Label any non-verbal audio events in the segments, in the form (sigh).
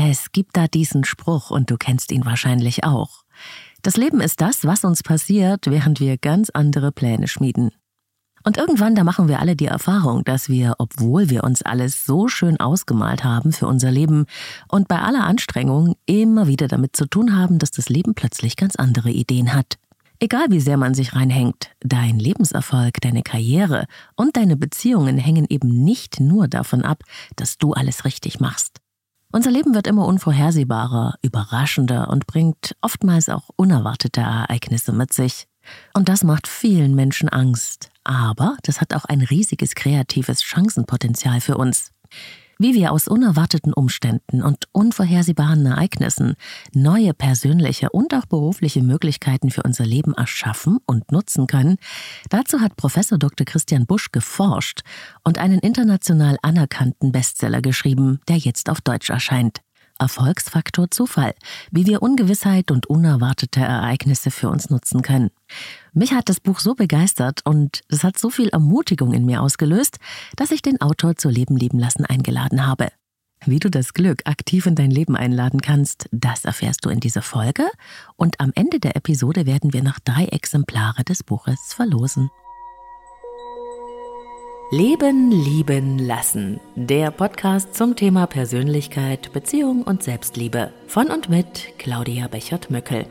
Es gibt da diesen Spruch und du kennst ihn wahrscheinlich auch. Das Leben ist das, was uns passiert, während wir ganz andere Pläne schmieden. Und irgendwann, da machen wir alle die Erfahrung, dass wir, obwohl wir uns alles so schön ausgemalt haben für unser Leben und bei aller Anstrengung immer wieder damit zu tun haben, dass das Leben plötzlich ganz andere Ideen hat. Egal wie sehr man sich reinhängt, dein Lebenserfolg, deine Karriere und deine Beziehungen hängen eben nicht nur davon ab, dass du alles richtig machst. Unser Leben wird immer unvorhersehbarer, überraschender und bringt oftmals auch unerwartete Ereignisse mit sich. Und das macht vielen Menschen Angst. Aber das hat auch ein riesiges kreatives Chancenpotenzial für uns. Wie wir aus unerwarteten Umständen und unvorhersehbaren Ereignissen neue persönliche und auch berufliche Möglichkeiten für unser Leben erschaffen und nutzen können, dazu hat Professor Dr. Christian Busch geforscht und einen international anerkannten Bestseller geschrieben, der jetzt auf Deutsch erscheint. Erfolgsfaktor Zufall, wie wir Ungewissheit und unerwartete Ereignisse für uns nutzen können. Mich hat das Buch so begeistert und es hat so viel Ermutigung in mir ausgelöst, dass ich den Autor zu Leben lieben lassen eingeladen habe. Wie du das Glück aktiv in dein Leben einladen kannst, das erfährst du in dieser Folge und am Ende der Episode werden wir noch drei Exemplare des Buches verlosen. Leben, lieben, lassen. Der Podcast zum Thema Persönlichkeit, Beziehung und Selbstliebe. Von und mit Claudia Bechert-Möckel.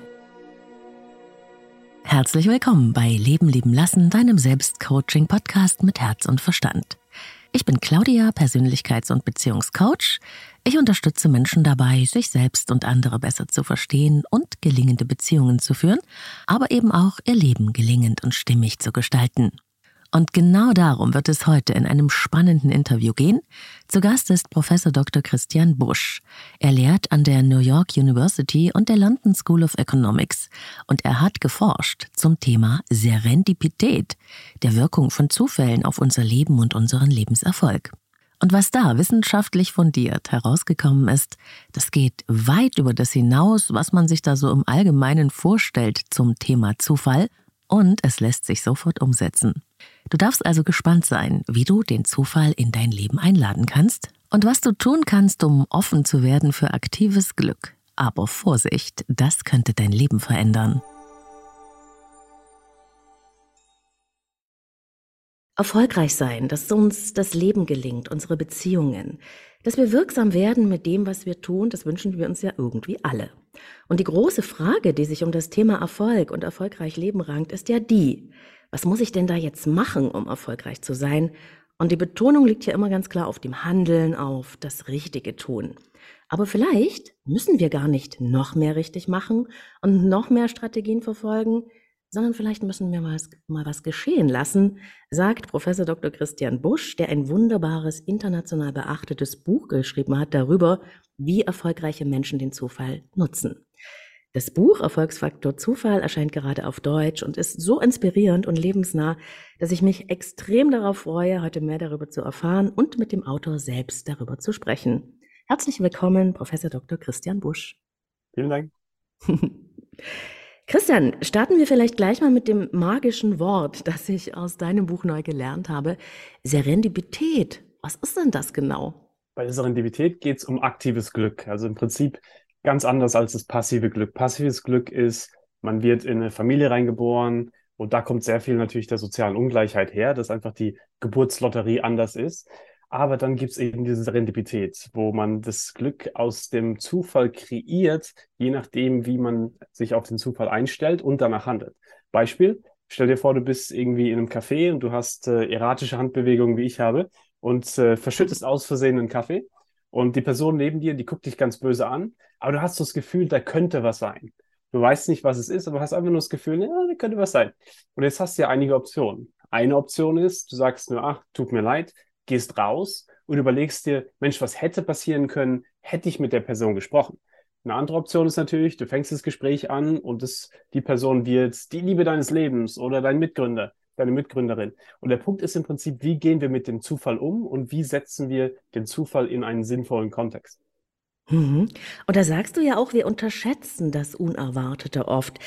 Herzlich willkommen bei Leben, lieben, lassen, deinem Selbstcoaching-Podcast mit Herz und Verstand. Ich bin Claudia, Persönlichkeits- und Beziehungscoach. Ich unterstütze Menschen dabei, sich selbst und andere besser zu verstehen und gelingende Beziehungen zu führen, aber eben auch ihr Leben gelingend und stimmig zu gestalten. Und genau darum wird es heute in einem spannenden Interview gehen. Zu Gast ist Professor Dr. Christian Busch. Er lehrt an der New York University und der London School of Economics und er hat geforscht zum Thema Serendipität, der Wirkung von Zufällen auf unser Leben und unseren Lebenserfolg. Und was da wissenschaftlich fundiert herausgekommen ist, das geht weit über das hinaus, was man sich da so im Allgemeinen vorstellt zum Thema Zufall und es lässt sich sofort umsetzen. Du darfst also gespannt sein, wie du den Zufall in dein Leben einladen kannst und was du tun kannst, um offen zu werden für aktives Glück. Aber Vorsicht, das könnte dein Leben verändern. Erfolgreich sein, dass uns das Leben gelingt, unsere Beziehungen, dass wir wirksam werden mit dem, was wir tun, das wünschen wir uns ja irgendwie alle. Und die große Frage, die sich um das Thema Erfolg und erfolgreich Leben rankt, ist ja die, was muss ich denn da jetzt machen, um erfolgreich zu sein? Und die Betonung liegt ja immer ganz klar auf dem Handeln, auf das Richtige tun. Aber vielleicht müssen wir gar nicht noch mehr richtig machen und noch mehr Strategien verfolgen, sondern vielleicht müssen wir mal, mal was geschehen lassen, sagt Professor Dr. Christian Busch, der ein wunderbares, international beachtetes Buch geschrieben hat darüber, wie erfolgreiche Menschen den Zufall nutzen. Das Buch Erfolgsfaktor Zufall erscheint gerade auf Deutsch und ist so inspirierend und lebensnah, dass ich mich extrem darauf freue, heute mehr darüber zu erfahren und mit dem Autor selbst darüber zu sprechen. Herzlich willkommen, Professor Dr. Christian Busch. Vielen Dank. (laughs) Christian, starten wir vielleicht gleich mal mit dem magischen Wort, das ich aus deinem Buch neu gelernt habe. Serendipität. Was ist denn das genau? Bei der Serendipität geht es um aktives Glück. Also im Prinzip ganz anders als das passive Glück. Passives Glück ist, man wird in eine Familie reingeboren und da kommt sehr viel natürlich der sozialen Ungleichheit her, dass einfach die Geburtslotterie anders ist. Aber dann gibt es eben diese Serendipität, wo man das Glück aus dem Zufall kreiert, je nachdem, wie man sich auf den Zufall einstellt und danach handelt. Beispiel, stell dir vor, du bist irgendwie in einem Café und du hast äh, erratische Handbewegungen, wie ich habe, und äh, verschüttest aus Versehen einen Kaffee und die Person neben dir, die guckt dich ganz böse an, aber du hast so das Gefühl, da könnte was sein. Du weißt nicht, was es ist, aber hast einfach nur das Gefühl, ja, da könnte was sein. Und jetzt hast du ja einige Optionen. Eine Option ist, du sagst nur, ach, tut mir leid, gehst raus und überlegst dir, Mensch, was hätte passieren können, hätte ich mit der Person gesprochen. Eine andere Option ist natürlich, du fängst das Gespräch an und das, die Person wird die Liebe deines Lebens oder dein Mitgründer deine Mitgründerin. Und der Punkt ist im Prinzip, wie gehen wir mit dem Zufall um und wie setzen wir den Zufall in einen sinnvollen Kontext? Mhm. Und da sagst du ja auch, wir unterschätzen das Unerwartete oft.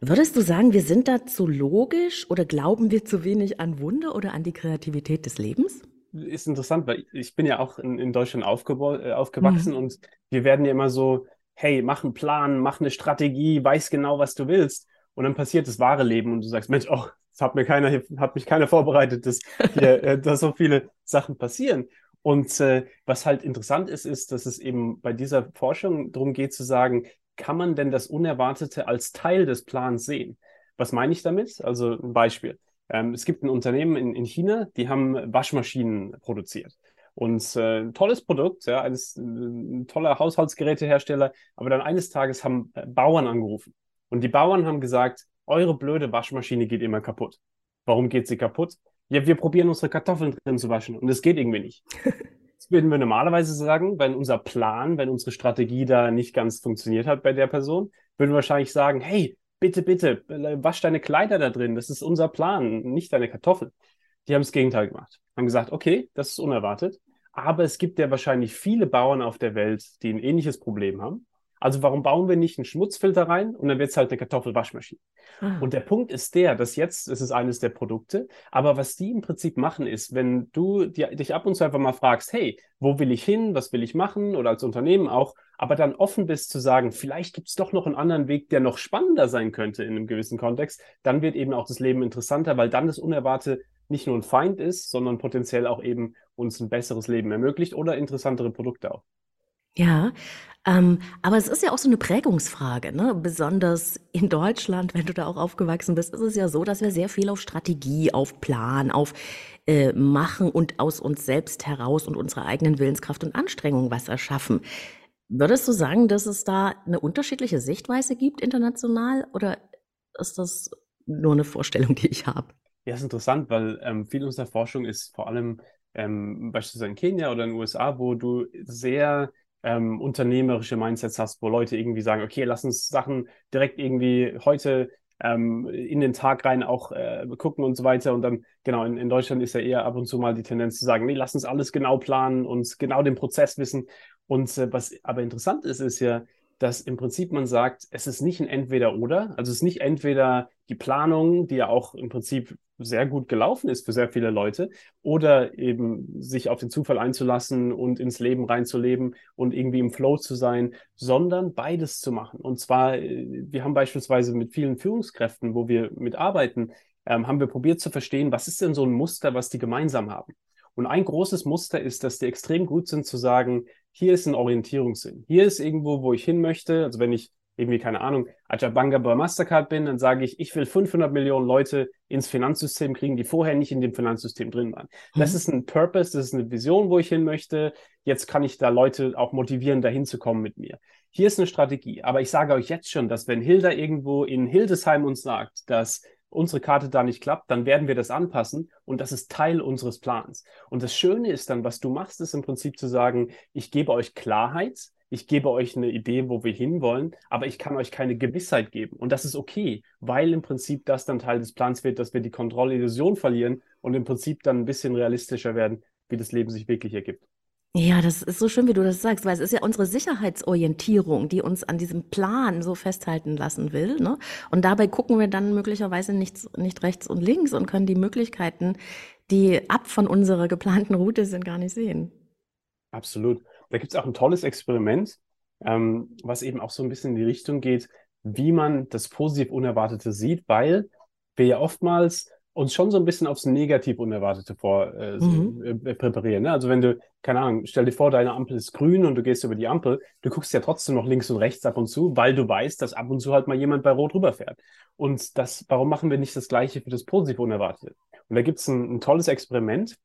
Würdest du sagen, wir sind da zu logisch oder glauben wir zu wenig an Wunder oder an die Kreativität des Lebens? ist interessant, weil ich bin ja auch in, in Deutschland äh, aufgewachsen mhm. und wir werden ja immer so, hey, mach einen Plan, mach eine Strategie, weiß genau, was du willst. Und dann passiert das wahre Leben und du sagst, Mensch, oh, hat mir keiner, hat mich keiner vorbereitet, dass, hier, (laughs) äh, dass so viele Sachen passieren. Und äh, was halt interessant ist, ist, dass es eben bei dieser Forschung darum geht zu sagen, kann man denn das Unerwartete als Teil des Plans sehen? Was meine ich damit? Also ein Beispiel. Ähm, es gibt ein Unternehmen in, in China, die haben Waschmaschinen produziert. Und äh, ein tolles Produkt, ja, eines, ein toller Haushaltsgerätehersteller. Aber dann eines Tages haben äh, Bauern angerufen und die Bauern haben gesagt, eure blöde Waschmaschine geht immer kaputt. Warum geht sie kaputt? Ja, wir probieren unsere Kartoffeln drin zu waschen und es geht irgendwie nicht. (laughs) Das würden wir normalerweise sagen, wenn unser Plan, wenn unsere Strategie da nicht ganz funktioniert hat bei der Person, würden wir wahrscheinlich sagen, hey, bitte, bitte, wasch deine Kleider da drin, das ist unser Plan, nicht deine Kartoffeln. Die haben das Gegenteil gemacht. Haben gesagt, okay, das ist unerwartet, aber es gibt ja wahrscheinlich viele Bauern auf der Welt, die ein ähnliches Problem haben. Also warum bauen wir nicht einen Schmutzfilter rein und dann wird es halt eine Kartoffelwaschmaschine? Ah. Und der Punkt ist der, dass jetzt ist es eines der Produkte, aber was die im Prinzip machen ist, wenn du dir, dich ab und zu einfach mal fragst, hey, wo will ich hin, was will ich machen oder als Unternehmen auch, aber dann offen bist zu sagen, vielleicht gibt es doch noch einen anderen Weg, der noch spannender sein könnte in einem gewissen Kontext, dann wird eben auch das Leben interessanter, weil dann das Unerwartete nicht nur ein Feind ist, sondern potenziell auch eben uns ein besseres Leben ermöglicht oder interessantere Produkte auch. Ja, ähm, aber es ist ja auch so eine Prägungsfrage, ne? Besonders in Deutschland, wenn du da auch aufgewachsen bist, ist es ja so, dass wir sehr viel auf Strategie, auf Plan, auf äh, Machen und aus uns selbst heraus und unserer eigenen Willenskraft und Anstrengung was erschaffen. Würdest du sagen, dass es da eine unterschiedliche Sichtweise gibt international oder ist das nur eine Vorstellung, die ich habe? Ja, ist interessant, weil ähm, viel unserer Forschung ist vor allem ähm, beispielsweise in Kenia oder in den USA, wo du sehr ähm, unternehmerische Mindsets hast, wo Leute irgendwie sagen, okay, lass uns Sachen direkt irgendwie heute ähm, in den Tag rein auch äh, gucken und so weiter. Und dann, genau, in, in, Deutschland ist ja eher ab und zu mal die Tendenz zu sagen, nee, lass uns alles genau planen und genau den Prozess wissen. Und äh, was aber interessant ist, ist ja, dass im Prinzip man sagt, es ist nicht ein Entweder-Oder. Also es ist nicht entweder die Planung, die ja auch im Prinzip sehr gut gelaufen ist für sehr viele Leute, oder eben sich auf den Zufall einzulassen und ins Leben reinzuleben und irgendwie im Flow zu sein, sondern beides zu machen. Und zwar, äh, wir haben beispielsweise mit vielen Führungskräften, wo wir mitarbeiten, ähm, haben wir probiert zu verstehen, was ist denn so ein Muster, was die gemeinsam haben. Und ein großes Muster ist, dass die extrem gut sind zu sagen, hier ist ein Orientierungssinn. Hier ist irgendwo, wo ich hin möchte. Also wenn ich irgendwie, keine Ahnung, Ajabanga bei Mastercard bin, dann sage ich, ich will 500 Millionen Leute ins Finanzsystem kriegen, die vorher nicht in dem Finanzsystem drin waren. Mhm. Das ist ein Purpose, das ist eine Vision, wo ich hin möchte. Jetzt kann ich da Leute auch motivieren, dahin zu kommen mit mir. Hier ist eine Strategie. Aber ich sage euch jetzt schon, dass wenn Hilda irgendwo in Hildesheim uns sagt, dass unsere Karte da nicht klappt, dann werden wir das anpassen und das ist Teil unseres Plans. Und das Schöne ist dann, was du machst, ist im Prinzip zu sagen, ich gebe euch Klarheit, ich gebe euch eine Idee, wo wir hinwollen, aber ich kann euch keine Gewissheit geben. Und das ist okay, weil im Prinzip das dann Teil des Plans wird, dass wir die Kontrollillusion verlieren und im Prinzip dann ein bisschen realistischer werden, wie das Leben sich wirklich ergibt. Ja, das ist so schön, wie du das sagst, weil es ist ja unsere Sicherheitsorientierung, die uns an diesem Plan so festhalten lassen will. Ne? Und dabei gucken wir dann möglicherweise nicht, nicht rechts und links und können die Möglichkeiten, die ab von unserer geplanten Route sind, gar nicht sehen. Absolut. Da gibt es auch ein tolles Experiment, ähm, was eben auch so ein bisschen in die Richtung geht, wie man das positiv Unerwartete sieht, weil wir ja oftmals uns schon so ein bisschen aufs Negativ Unerwartete vor äh, mhm. äh, präparieren. Ne? Also wenn du, keine Ahnung, stell dir vor, deine Ampel ist grün und du gehst über die Ampel, du guckst ja trotzdem noch links und rechts ab und zu, weil du weißt, dass ab und zu halt mal jemand bei Rot rüberfährt. Und das, warum machen wir nicht das Gleiche für das positiv Unerwartete? Und da gibt es ein, ein tolles Experiment,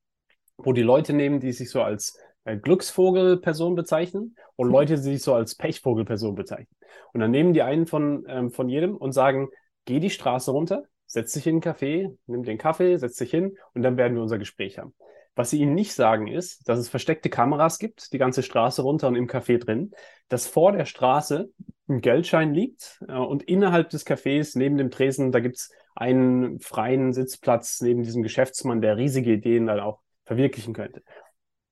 wo die Leute nehmen, die sich so als äh, Glücksvogelperson bezeichnen und mhm. Leute, die sich so als Pechvogelperson bezeichnen. Und dann nehmen die einen von, ähm, von jedem und sagen, geh die Straße runter, setz dich in einen Café, nimm den Kaffee, setz dich hin und dann werden wir unser Gespräch haben. Was sie ihnen nicht sagen ist, dass es versteckte Kameras gibt, die ganze Straße runter und im Café drin, dass vor der Straße ein Geldschein liegt äh, und innerhalb des Cafés, neben dem Tresen, da gibt's einen freien Sitzplatz neben diesem Geschäftsmann, der riesige Ideen dann auch verwirklichen könnte.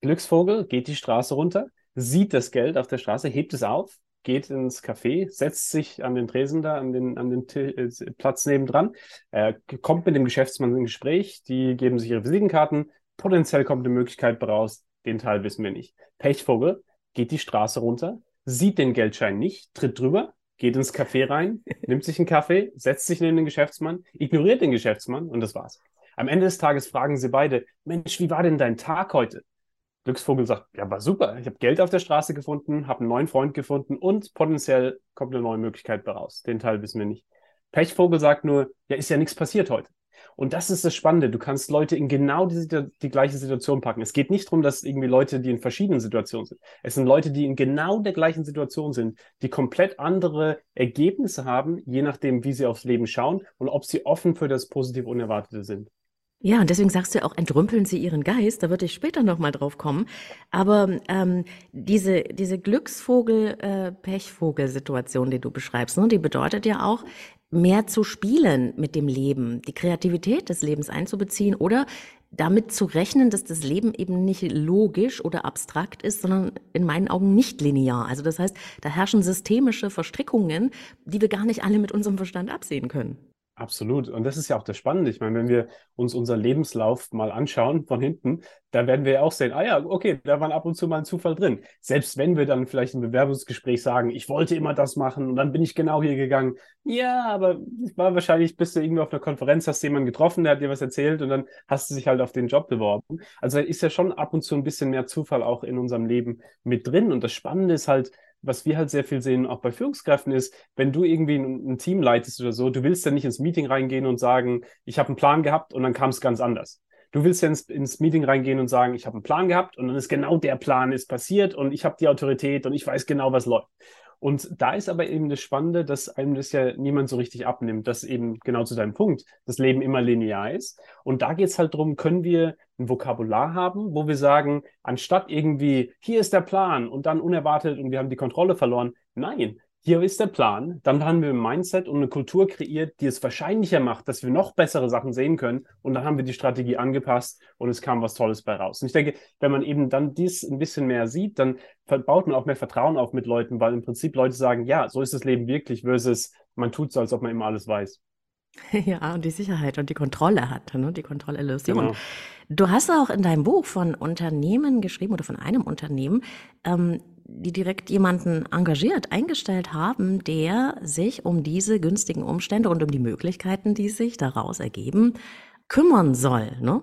Glücksvogel geht die Straße runter, sieht das Geld auf der Straße, hebt es auf, geht ins Café, setzt sich an den Tresen da, an den, an den äh, Platz nebendran, äh, kommt mit dem Geschäftsmann in Gespräch, die geben sich ihre Visitenkarten, Potenziell kommt eine Möglichkeit raus, den Teil wissen wir nicht. Pechvogel geht die Straße runter, sieht den Geldschein nicht, tritt drüber, geht ins Café rein, (laughs) nimmt sich einen Kaffee, setzt sich neben den Geschäftsmann, ignoriert den Geschäftsmann und das war's. Am Ende des Tages fragen sie beide, Mensch, wie war denn dein Tag heute? Glücksvogel sagt, ja, war super. Ich habe Geld auf der Straße gefunden, habe einen neuen Freund gefunden und potenziell kommt eine neue Möglichkeit raus. Den Teil wissen wir nicht. Pechvogel sagt nur, ja, ist ja nichts passiert heute. Und das ist das Spannende. Du kannst Leute in genau die, die, gleiche Situation packen. Es geht nicht darum, dass irgendwie Leute, die in verschiedenen Situationen sind. Es sind Leute, die in genau der gleichen Situation sind, die komplett andere Ergebnisse haben, je nachdem, wie sie aufs Leben schauen und ob sie offen für das positiv Unerwartete sind. Ja, und deswegen sagst du ja auch, entrümpeln Sie Ihren Geist, da würde ich später nochmal drauf kommen. Aber ähm, diese, diese Glücksvogel-Pechvogel-Situation, äh, die du beschreibst, ne, die bedeutet ja auch, mehr zu spielen mit dem Leben, die Kreativität des Lebens einzubeziehen oder damit zu rechnen, dass das Leben eben nicht logisch oder abstrakt ist, sondern in meinen Augen nicht linear. Also das heißt, da herrschen systemische Verstrickungen, die wir gar nicht alle mit unserem Verstand absehen können. Absolut. Und das ist ja auch das Spannende. Ich meine, wenn wir uns unseren Lebenslauf mal anschauen von hinten, da werden wir ja auch sehen, ah ja, okay, da war ab und zu mal ein Zufall drin. Selbst wenn wir dann vielleicht im Bewerbungsgespräch sagen, ich wollte immer das machen und dann bin ich genau hier gegangen. Ja, aber war wahrscheinlich, bist du irgendwie auf einer Konferenz, hast jemanden getroffen, der hat dir was erzählt und dann hast du dich halt auf den Job beworben. Also ist ja schon ab und zu ein bisschen mehr Zufall auch in unserem Leben mit drin. Und das Spannende ist halt, was wir halt sehr viel sehen, auch bei Führungskräften, ist, wenn du irgendwie ein, ein Team leitest oder so, du willst ja nicht ins Meeting reingehen und sagen, ich habe einen Plan gehabt und dann kam es ganz anders. Du willst ja ins, ins Meeting reingehen und sagen, ich habe einen Plan gehabt und dann ist genau der Plan ist passiert und ich habe die Autorität und ich weiß genau, was läuft. Und da ist aber eben das Spannende, dass einem das ja niemand so richtig abnimmt, dass eben genau zu deinem Punkt das Leben immer linear ist. Und da geht es halt darum, können wir ein Vokabular haben, wo wir sagen, anstatt irgendwie, hier ist der Plan und dann unerwartet und wir haben die Kontrolle verloren. Nein, hier ist der Plan, dann haben wir ein Mindset und eine Kultur kreiert, die es wahrscheinlicher macht, dass wir noch bessere Sachen sehen können. Und dann haben wir die Strategie angepasst und es kam was Tolles bei raus. Und ich denke, wenn man eben dann dies ein bisschen mehr sieht, dann baut man auch mehr Vertrauen auf mit Leuten, weil im Prinzip Leute sagen, ja, so ist das Leben wirklich, versus man tut so, als ob man immer alles weiß. (laughs) Ja, und die Sicherheit und die Kontrolle hat, ne? die Kontrollillusion. Genau. Du hast auch in deinem Buch von Unternehmen geschrieben oder von einem Unternehmen, ähm, die direkt jemanden engagiert, eingestellt haben, der sich um diese günstigen Umstände und um die Möglichkeiten, die sich daraus ergeben, kümmern soll. Ne?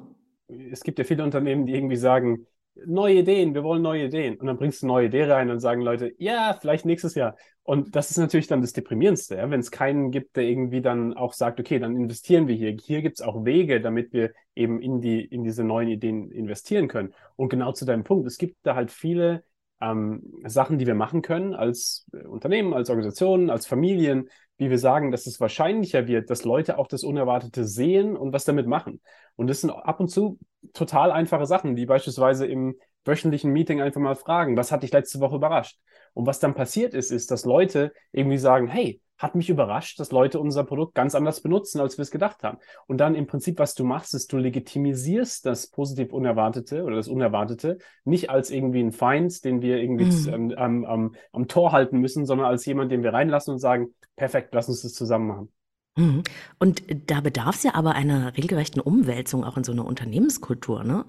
Es gibt ja viele Unternehmen, die irgendwie sagen, neue Ideen, wir wollen neue Ideen. Und dann bringst du neue Idee rein und sagen Leute, ja, vielleicht nächstes Jahr. Und das ist natürlich dann das Deprimierendste, ja? wenn es keinen gibt, der irgendwie dann auch sagt, okay, dann investieren wir hier. Hier gibt es auch Wege, damit wir eben in, die, in diese neuen Ideen investieren können. Und genau zu deinem Punkt, es gibt da halt viele ähm, Sachen, die wir machen können als äh, Unternehmen, als Organisationen, als Familien, wie wir sagen, dass es wahrscheinlicher wird, dass Leute auch das Unerwartete sehen und was damit machen. Und das sind ab und zu total einfache Sachen, wie beispielsweise im wöchentlichen Meeting einfach mal fragen, was hat dich letzte Woche überrascht? Und was dann passiert ist, ist, dass Leute irgendwie sagen, hey, hat mich überrascht, dass Leute unser Produkt ganz anders benutzen, als wir es gedacht haben. Und dann im Prinzip, was du machst, ist, du legitimisierst das positiv Unerwartete oder das Unerwartete nicht als irgendwie ein Feind, den wir irgendwie mhm. am, am, am Tor halten müssen, sondern als jemand, den wir reinlassen und sagen, perfekt, lass uns das zusammen machen. Mhm. Und da bedarf es ja aber einer regelrechten Umwälzung auch in so einer Unternehmenskultur, ne?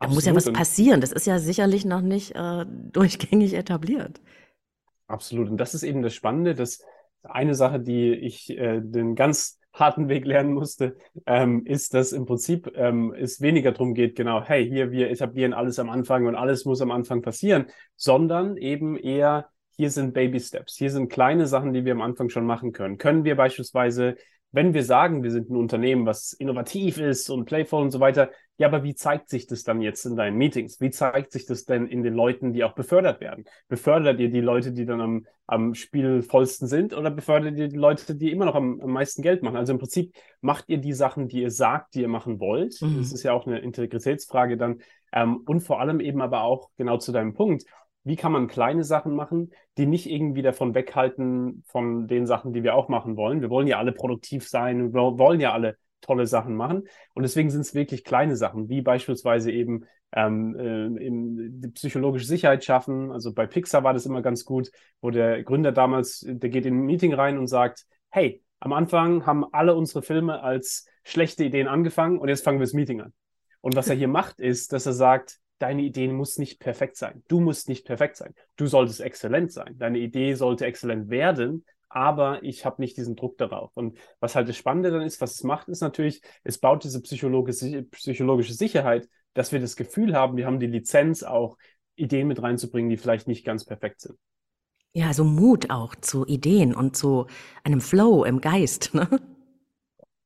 Da Absolut. muss ja was passieren. Das ist ja sicherlich noch nicht äh, (laughs) durchgängig etabliert. Absolut. Und das ist eben das Spannende, dass eine Sache, die ich äh, den ganz harten Weg lernen musste, ähm, ist, dass im Prinzip ähm, es weniger darum geht, genau, hey, hier, wir etablieren alles am Anfang und alles muss am Anfang passieren, sondern eben eher, hier sind Baby Steps, hier sind kleine Sachen, die wir am Anfang schon machen können. Können wir beispielsweise wenn wir sagen, wir sind ein Unternehmen, was innovativ ist und playful und so weiter, ja, aber wie zeigt sich das dann jetzt in deinen Meetings? Wie zeigt sich das denn in den Leuten, die auch befördert werden? Befördert ihr die Leute, die dann am, am spielvollsten sind oder befördert ihr die Leute, die immer noch am, am meisten Geld machen? Also im Prinzip macht ihr die Sachen, die ihr sagt, die ihr machen wollt. Mhm. Das ist ja auch eine Integritätsfrage dann. Ähm, und vor allem eben aber auch genau zu deinem Punkt wie kann man kleine Sachen machen, die nicht irgendwie davon weghalten von den Sachen, die wir auch machen wollen. Wir wollen ja alle produktiv sein, wir wollen ja alle tolle Sachen machen. Und deswegen sind es wirklich kleine Sachen, wie beispielsweise eben ähm, äh, psychologische Sicherheit schaffen. Also bei Pixar war das immer ganz gut, wo der Gründer damals, der geht in ein Meeting rein und sagt, hey, am Anfang haben alle unsere Filme als schlechte Ideen angefangen und jetzt fangen wir das Meeting an. Und was er hier macht, ist, dass er sagt, deine Idee muss nicht perfekt sein. Du musst nicht perfekt sein. Du solltest exzellent sein. Deine Idee sollte exzellent werden, aber ich habe nicht diesen Druck darauf. Und was halt das Spannende dann ist, was es macht, ist natürlich, es baut diese psychologische, psychologische Sicherheit, dass wir das Gefühl haben, wir haben die Lizenz auch, Ideen mit reinzubringen, die vielleicht nicht ganz perfekt sind. Ja, so Mut auch zu Ideen und zu einem Flow im Geist. Ne?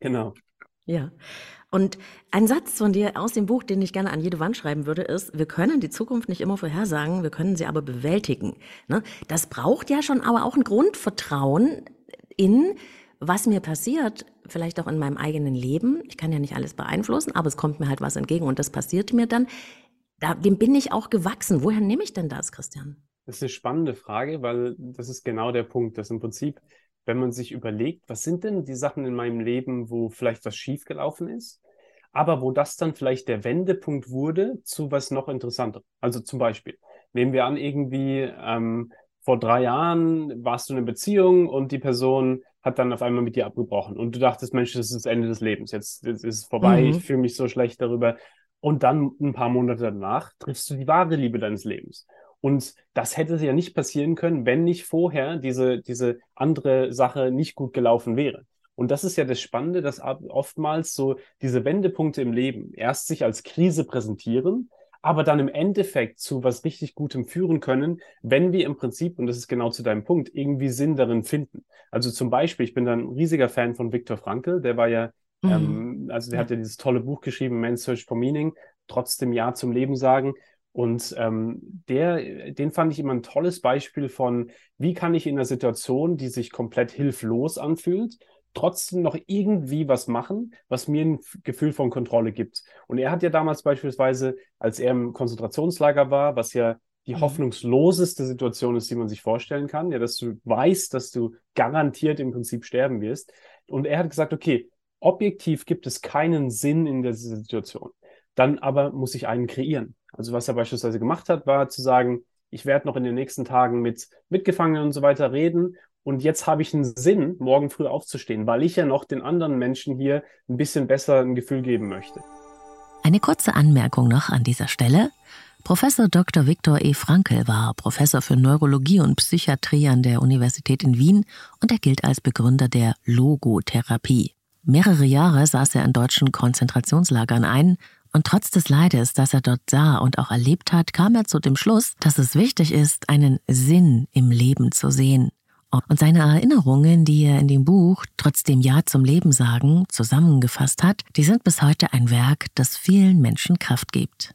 Genau. Ja. Und ein Satz von dir aus dem Buch, den ich gerne an jede Wand schreiben würde, ist, wir können die Zukunft nicht immer vorhersagen, wir können sie aber bewältigen. Ne? Das braucht ja schon aber auch ein Grundvertrauen in, was mir passiert, vielleicht auch in meinem eigenen Leben. Ich kann ja nicht alles beeinflussen, aber es kommt mir halt was entgegen und das passiert mir dann. Da, dem bin ich auch gewachsen. Woher nehme ich denn das, Christian? Das ist eine spannende Frage, weil das ist genau der Punkt, dass im Prinzip, wenn man sich überlegt, was sind denn die Sachen in meinem Leben, wo vielleicht was schiefgelaufen ist, aber wo das dann vielleicht der Wendepunkt wurde zu was noch interessanter. Also zum Beispiel, nehmen wir an, irgendwie ähm, vor drei Jahren warst du in einer Beziehung und die Person hat dann auf einmal mit dir abgebrochen und du dachtest, Mensch, das ist das Ende des Lebens, jetzt, jetzt ist es vorbei, mhm. ich fühle mich so schlecht darüber. Und dann ein paar Monate danach triffst du die wahre Liebe deines Lebens. Und das hätte ja nicht passieren können, wenn nicht vorher diese, diese andere Sache nicht gut gelaufen wäre. Und das ist ja das Spannende, dass oftmals so diese Wendepunkte im Leben erst sich als Krise präsentieren, aber dann im Endeffekt zu was richtig Gutem führen können, wenn wir im Prinzip, und das ist genau zu deinem Punkt, irgendwie Sinn darin finden. Also zum Beispiel, ich bin dann ein riesiger Fan von Viktor Frankl, der war ja, mhm. ähm, also der hat ja dieses tolle Buch geschrieben, Man's Search for Meaning, trotzdem Ja zum Leben sagen. Und ähm, der, den fand ich immer ein tolles Beispiel von, wie kann ich in einer Situation, die sich komplett hilflos anfühlt, trotzdem noch irgendwie was machen, was mir ein Gefühl von Kontrolle gibt. Und er hat ja damals beispielsweise, als er im Konzentrationslager war, was ja die mhm. hoffnungsloseste Situation ist, die man sich vorstellen kann, ja, dass du weißt, dass du garantiert im Prinzip sterben wirst. Und er hat gesagt, okay, objektiv gibt es keinen Sinn in der Situation. Dann aber muss ich einen kreieren. Also was er beispielsweise gemacht hat, war zu sagen, ich werde noch in den nächsten Tagen mit Mitgefangenen und so weiter reden. Und jetzt habe ich einen Sinn, morgen früh aufzustehen, weil ich ja noch den anderen Menschen hier ein bisschen besser ein Gefühl geben möchte. Eine kurze Anmerkung noch an dieser Stelle. Professor Dr. Viktor E. Frankl war Professor für Neurologie und Psychiatrie an der Universität in Wien und er gilt als Begründer der Logotherapie. Mehrere Jahre saß er in deutschen Konzentrationslagern ein und trotz des Leides, das er dort sah und auch erlebt hat, kam er zu dem Schluss, dass es wichtig ist, einen Sinn im Leben zu sehen. Und seine Erinnerungen, die er in dem Buch Trotzdem Ja zum Leben sagen zusammengefasst hat, die sind bis heute ein Werk, das vielen Menschen Kraft gibt.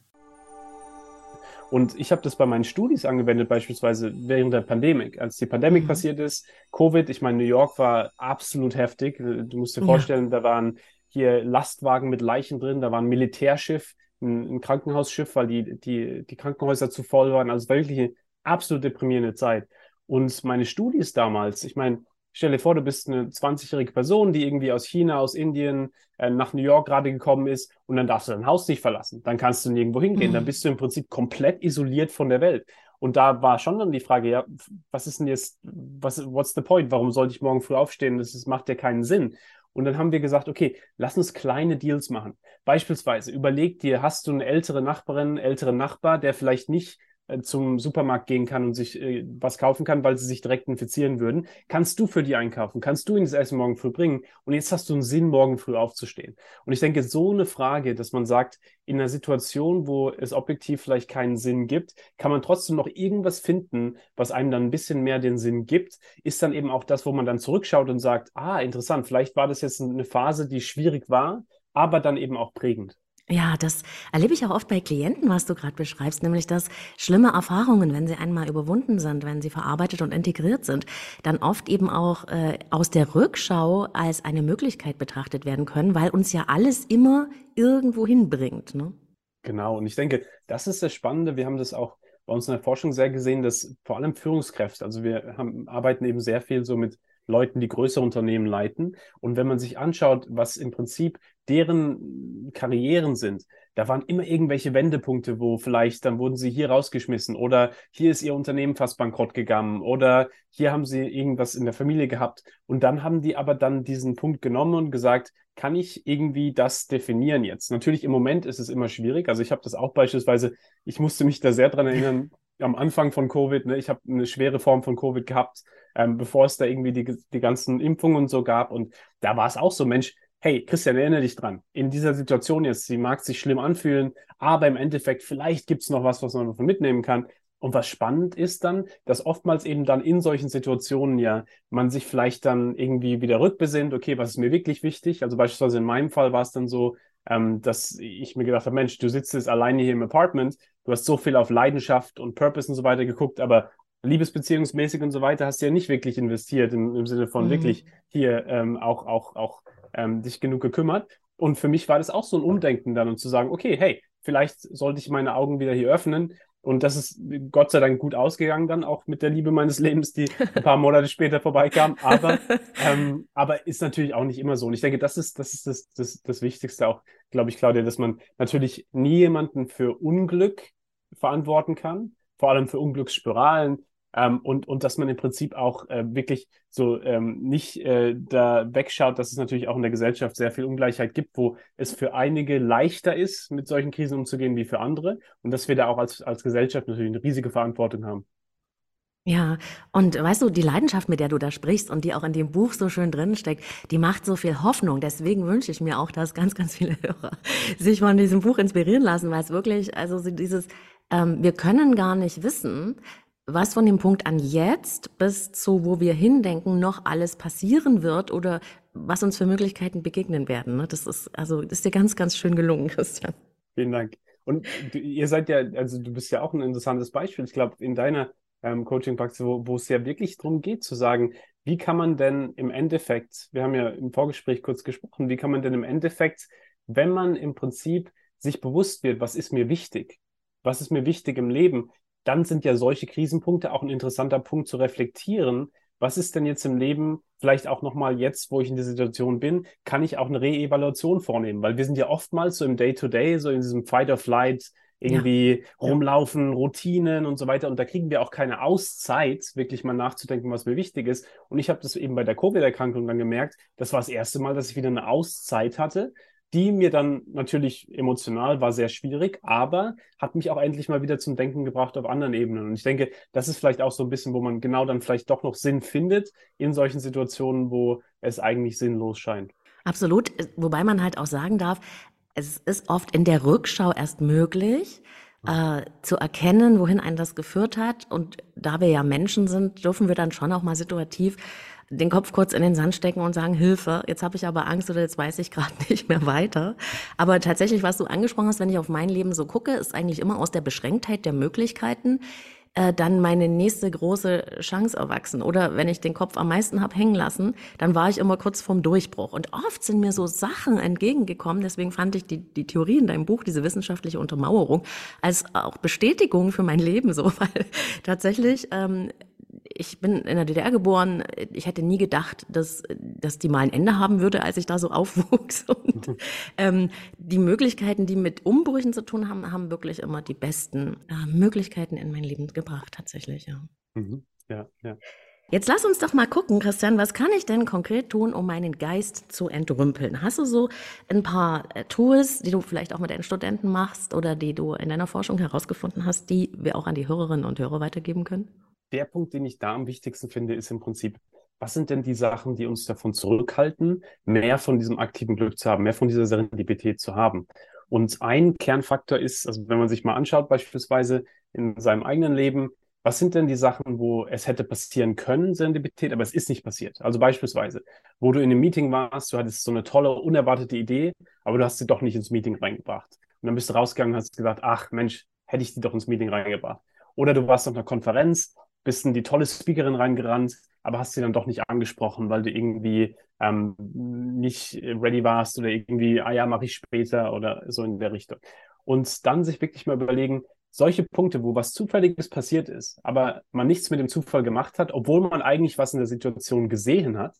Und ich habe das bei meinen Studis angewendet, beispielsweise während der Pandemie. Als die Pandemie mhm. passiert ist, Covid, ich meine, New York war absolut heftig. Du musst dir vorstellen, ja. da waren hier Lastwagen mit Leichen drin, da war ein Militärschiff, ein, ein Krankenhausschiff, weil die, die, die Krankenhäuser zu voll waren. Also wirklich eine absolut deprimierende Zeit. Und meine Studis damals, ich meine, stell dir vor, du bist eine 20-jährige Person, die irgendwie aus China, aus Indien äh, nach New York gerade gekommen ist und dann darfst du dein Haus nicht verlassen. Dann kannst du nirgendwo hingehen. Mhm. Dann bist du im Prinzip komplett isoliert von der Welt. Und da war schon dann die Frage, ja, was ist denn jetzt, was, what's the point? Warum sollte ich morgen früh aufstehen? Das, das macht ja keinen Sinn. Und dann haben wir gesagt, okay, lass uns kleine Deals machen. Beispielsweise, überleg dir, hast du eine ältere Nachbarin, ältere Nachbar, der vielleicht nicht zum Supermarkt gehen kann und sich äh, was kaufen kann, weil sie sich direkt infizieren würden, kannst du für die einkaufen, kannst du ihnen das Essen morgen früh bringen und jetzt hast du einen Sinn, morgen früh aufzustehen. Und ich denke, so eine Frage, dass man sagt, in einer Situation, wo es objektiv vielleicht keinen Sinn gibt, kann man trotzdem noch irgendwas finden, was einem dann ein bisschen mehr den Sinn gibt, ist dann eben auch das, wo man dann zurückschaut und sagt, ah, interessant, vielleicht war das jetzt eine Phase, die schwierig war, aber dann eben auch prägend. Ja, das erlebe ich auch oft bei Klienten, was du gerade beschreibst, nämlich dass schlimme Erfahrungen, wenn sie einmal überwunden sind, wenn sie verarbeitet und integriert sind, dann oft eben auch äh, aus der Rückschau als eine Möglichkeit betrachtet werden können, weil uns ja alles immer irgendwo hinbringt. Ne? Genau, und ich denke, das ist das Spannende. Wir haben das auch bei uns in der Forschung sehr gesehen, dass vor allem Führungskräfte, also wir haben, arbeiten eben sehr viel so mit Leuten, die größere Unternehmen leiten. Und wenn man sich anschaut, was im Prinzip deren Karrieren sind, da waren immer irgendwelche Wendepunkte, wo vielleicht dann wurden sie hier rausgeschmissen oder hier ist ihr Unternehmen fast bankrott gegangen oder hier haben sie irgendwas in der Familie gehabt. Und dann haben die aber dann diesen Punkt genommen und gesagt, kann ich irgendwie das definieren jetzt? Natürlich im Moment ist es immer schwierig. Also ich habe das auch beispielsweise, ich musste mich da sehr dran erinnern, am Anfang von Covid, ne, ich habe eine schwere Form von Covid gehabt, ähm, bevor es da irgendwie die, die ganzen Impfungen und so gab. Und da war es auch so, Mensch, hey, Christian, erinnere dich dran. In dieser Situation jetzt, sie mag sich schlimm anfühlen, aber im Endeffekt, vielleicht gibt es noch was, was man davon mitnehmen kann. Und was spannend ist dann, dass oftmals eben dann in solchen Situationen ja man sich vielleicht dann irgendwie wieder rückbesinnt, okay, was ist mir wirklich wichtig? Also beispielsweise in meinem Fall war es dann so, ähm, dass ich mir gedacht habe, Mensch, du sitzt jetzt alleine hier im Apartment, du hast so viel auf Leidenschaft und Purpose und so weiter geguckt, aber liebesbeziehungsmäßig und so weiter hast du ja nicht wirklich investiert im, im Sinne von mhm. wirklich hier ähm, auch, auch, auch ähm, dich genug gekümmert. Und für mich war das auch so ein Umdenken dann und zu sagen, okay, hey, vielleicht sollte ich meine Augen wieder hier öffnen und das ist Gott sei Dank gut ausgegangen dann auch mit der Liebe meines Lebens, die ein paar Monate später vorbeikam. Aber, (laughs) ähm, aber ist natürlich auch nicht immer so. Und ich denke, das ist, das ist das, das, das Wichtigste auch, glaube ich, Claudia, dass man natürlich nie jemanden für Unglück verantworten kann, vor allem für Unglücksspiralen, ähm, und, und dass man im Prinzip auch äh, wirklich so ähm, nicht äh, da wegschaut, dass es natürlich auch in der Gesellschaft sehr viel Ungleichheit gibt, wo es für einige leichter ist, mit solchen Krisen umzugehen wie für andere. Und dass wir da auch als, als Gesellschaft natürlich eine riesige Verantwortung haben. Ja, und weißt du, die Leidenschaft, mit der du da sprichst und die auch in dem Buch so schön drin steckt, die macht so viel Hoffnung. Deswegen wünsche ich mir auch, dass ganz, ganz viele Hörer sich von diesem Buch inspirieren lassen, weil es wirklich, also dieses, ähm, wir können gar nicht wissen, was von dem Punkt an jetzt bis zu wo wir hindenken noch alles passieren wird oder was uns für Möglichkeiten begegnen werden. Ne? Das ist also das ist dir ganz, ganz schön gelungen, (laughs) Christian. Vielen Dank. Und du, ihr seid ja, also du bist ja auch ein interessantes Beispiel. Ich glaube, in deiner ähm, Coaching-Praxis, wo, wo es ja wirklich darum geht, zu sagen, wie kann man denn im Endeffekt, wir haben ja im Vorgespräch kurz gesprochen, wie kann man denn im Endeffekt, wenn man im Prinzip sich bewusst wird, was ist mir wichtig, was ist mir wichtig im Leben, dann sind ja solche Krisenpunkte auch ein interessanter Punkt zu reflektieren. Was ist denn jetzt im Leben, vielleicht auch nochmal jetzt, wo ich in der Situation bin, kann ich auch eine Reevaluation vornehmen? Weil wir sind ja oftmals so im Day-to-Day, -Day, so in diesem Fight-or-Flight, irgendwie ja. rumlaufen, Routinen und so weiter. Und da kriegen wir auch keine Auszeit, wirklich mal nachzudenken, was mir wichtig ist. Und ich habe das eben bei der Covid-Erkrankung dann gemerkt, das war das erste Mal, dass ich wieder eine Auszeit hatte, die mir dann natürlich emotional war sehr schwierig, aber hat mich auch endlich mal wieder zum Denken gebracht auf anderen Ebenen. Und ich denke, das ist vielleicht auch so ein bisschen, wo man genau dann vielleicht doch noch Sinn findet in solchen Situationen, wo es eigentlich sinnlos scheint. Absolut, wobei man halt auch sagen darf, es ist oft in der Rückschau erst möglich, äh, zu erkennen, wohin einen das geführt hat. Und da wir ja Menschen sind, dürfen wir dann schon auch mal situativ den Kopf kurz in den Sand stecken und sagen, Hilfe, jetzt habe ich aber Angst oder jetzt weiß ich gerade (laughs) nicht mehr weiter. Aber tatsächlich, was du angesprochen hast, wenn ich auf mein Leben so gucke, ist eigentlich immer aus der Beschränktheit der Möglichkeiten äh, dann meine nächste große Chance erwachsen. Oder wenn ich den Kopf am meisten hab hängen lassen, dann war ich immer kurz vorm Durchbruch. Und oft sind mir so Sachen entgegengekommen, deswegen fand ich die, die Theorie in deinem Buch, diese wissenschaftliche Untermauerung, als auch Bestätigung für mein Leben so, (laughs) weil tatsächlich ähm, ich bin in der DDR geboren. Ich hätte nie gedacht, dass, dass die mal ein Ende haben würde, als ich da so (laughs) aufwuchs. Und ähm, die Möglichkeiten, die mit Umbrüchen zu tun haben, haben wirklich immer die besten äh, Möglichkeiten in mein Leben gebracht, tatsächlich, ja. Mhm. Ja, ja. Jetzt lass uns doch mal gucken, Christian, was kann ich denn konkret tun, um meinen Geist zu entrümpeln? Hast du so ein paar äh, Tools, die du vielleicht auch mit deinen Studenten machst oder die du in deiner Forschung herausgefunden hast, die wir auch an die Hörerinnen und Hörer weitergeben können? Der Punkt, den ich da am wichtigsten finde, ist im Prinzip, was sind denn die Sachen, die uns davon zurückhalten, mehr von diesem aktiven Glück zu haben, mehr von dieser Serendipität zu haben? Und ein Kernfaktor ist, also wenn man sich mal anschaut, beispielsweise in seinem eigenen Leben, was sind denn die Sachen, wo es hätte passieren können, Serendipität, aber es ist nicht passiert? Also beispielsweise, wo du in einem Meeting warst, du hattest so eine tolle, unerwartete Idee, aber du hast sie doch nicht ins Meeting reingebracht. Und dann bist du rausgegangen und hast gesagt, ach Mensch, hätte ich die doch ins Meeting reingebracht. Oder du warst auf einer Konferenz bist in die tolle Speakerin reingerannt, aber hast sie dann doch nicht angesprochen, weil du irgendwie ähm, nicht ready warst oder irgendwie, ah ja, mache ich später oder so in der Richtung. Und dann sich wirklich mal überlegen, solche Punkte, wo was Zufälliges passiert ist, aber man nichts mit dem Zufall gemacht hat, obwohl man eigentlich was in der Situation gesehen hat,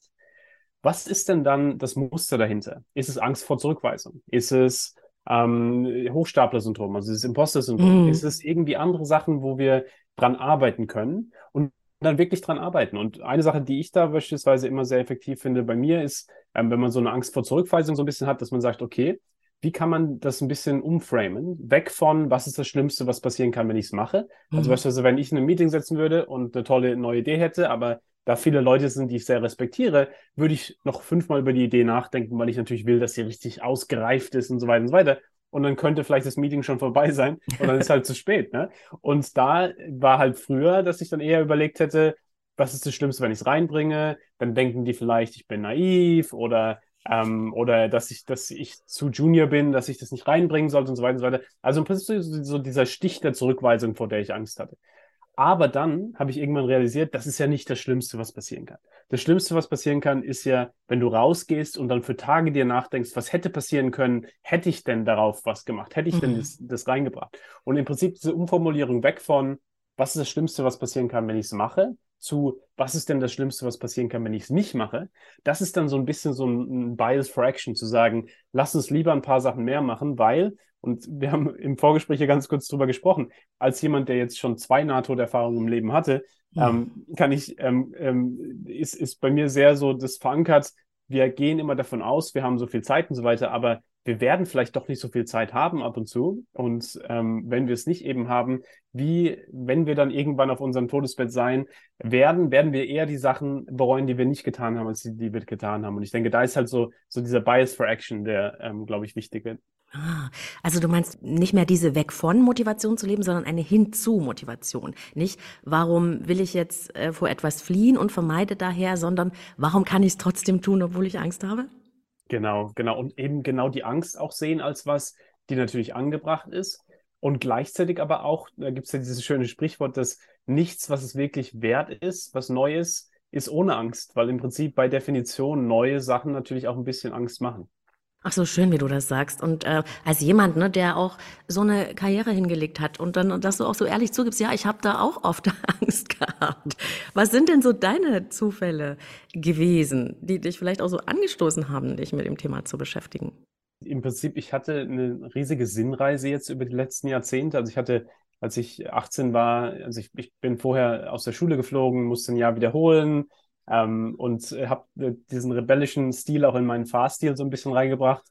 was ist denn dann das Muster dahinter? Ist es Angst vor Zurückweisung? Ist es ähm, Hochstapler-Syndrom, also das Imposter-Syndrom? Mm. Ist es irgendwie andere Sachen, wo wir dran arbeiten können und dann wirklich dran arbeiten? Und eine Sache, die ich da beispielsweise immer sehr effektiv finde bei mir, ist, ähm, wenn man so eine Angst vor Zurückweisung so ein bisschen hat, dass man sagt, okay, wie kann man das ein bisschen umframen? Weg von, was ist das Schlimmste, was passieren kann, wenn ich es mache? Also mhm. Also beispielsweise, wenn ich in einem Meeting sitzen würde und eine tolle neue Idee hätte, aber da viele Leute sind, die ich sehr respektiere, würde ich noch fünfmal über die Idee nachdenken, weil ich natürlich will, dass sie richtig ausgereift ist und so weiter und so weiter. Und dann könnte vielleicht das Meeting schon vorbei sein und dann ist halt zu spät. Ne? Und da war halt früher, dass ich dann eher überlegt hätte, was ist das Schlimmste, wenn ich es reinbringe? Dann denken die vielleicht, ich bin naiv oder ähm, oder dass ich, dass ich zu Junior bin, dass ich das nicht reinbringen sollte und so weiter und so weiter. Also im Prinzip so dieser Stich der Zurückweisung, vor der ich Angst hatte. Aber dann habe ich irgendwann realisiert, das ist ja nicht das Schlimmste, was passieren kann. Das Schlimmste, was passieren kann, ist ja, wenn du rausgehst und dann für Tage dir nachdenkst, was hätte passieren können, hätte ich denn darauf was gemacht, hätte ich mhm. denn das, das reingebracht. Und im Prinzip diese Umformulierung weg von, was ist das Schlimmste, was passieren kann, wenn ich es mache, zu, was ist denn das Schlimmste, was passieren kann, wenn ich es nicht mache, das ist dann so ein bisschen so ein, Bias for Action, zu sagen, lass uns lieber ein paar Sachen mehr machen, weil, und wir haben im Vorgespräch hier ganz kurz drüber gesprochen, als jemand, der jetzt schon zwei Nahtoderfahrungen im Leben hatte, ja. ähm, kann ich, ähm, ähm, ist, ist bei mir sehr so das verankert, wir gehen immer davon aus, wir haben so viel Zeit und so weiter, aber wir werden vielleicht doch nicht so viel Zeit haben ab und zu. Und ähm, wenn wir es nicht eben haben, wie, wenn wir dann irgendwann auf unserem Todesbett sein werden, werden wir eher die Sachen bereuen, die wir nicht getan haben, als die, die wir getan haben. Und ich denke, da ist halt so, so dieser Bias for Action, der, ähm, glaube ich, wichtig wird. Ah, also du meinst nicht mehr diese weg von Motivation zu leben, sondern eine hinzu Motivation. Nicht, warum will ich jetzt äh, vor etwas fliehen und vermeide daher, sondern warum kann ich es trotzdem tun, obwohl ich Angst habe? Genau, genau. Und eben genau die Angst auch sehen als was, die natürlich angebracht ist. Und gleichzeitig aber auch, da gibt es ja dieses schöne Sprichwort, dass nichts, was es wirklich wert ist, was neu ist, ist ohne Angst, weil im Prinzip bei Definition neue Sachen natürlich auch ein bisschen Angst machen. Ach so, schön, wie du das sagst. Und äh, als jemand, ne, der auch so eine Karriere hingelegt hat und dann, dass du auch so ehrlich zugibst, ja, ich habe da auch oft (laughs) Angst gehabt. Was sind denn so deine Zufälle gewesen, die dich vielleicht auch so angestoßen haben, dich mit dem Thema zu beschäftigen? Im Prinzip, ich hatte eine riesige Sinnreise jetzt über die letzten Jahrzehnte. Also ich hatte, als ich 18 war, also ich, ich bin vorher aus der Schule geflogen, musste ein Jahr wiederholen, ähm, und äh, habe äh, diesen rebellischen Stil auch in meinen Fahrstil so ein bisschen reingebracht.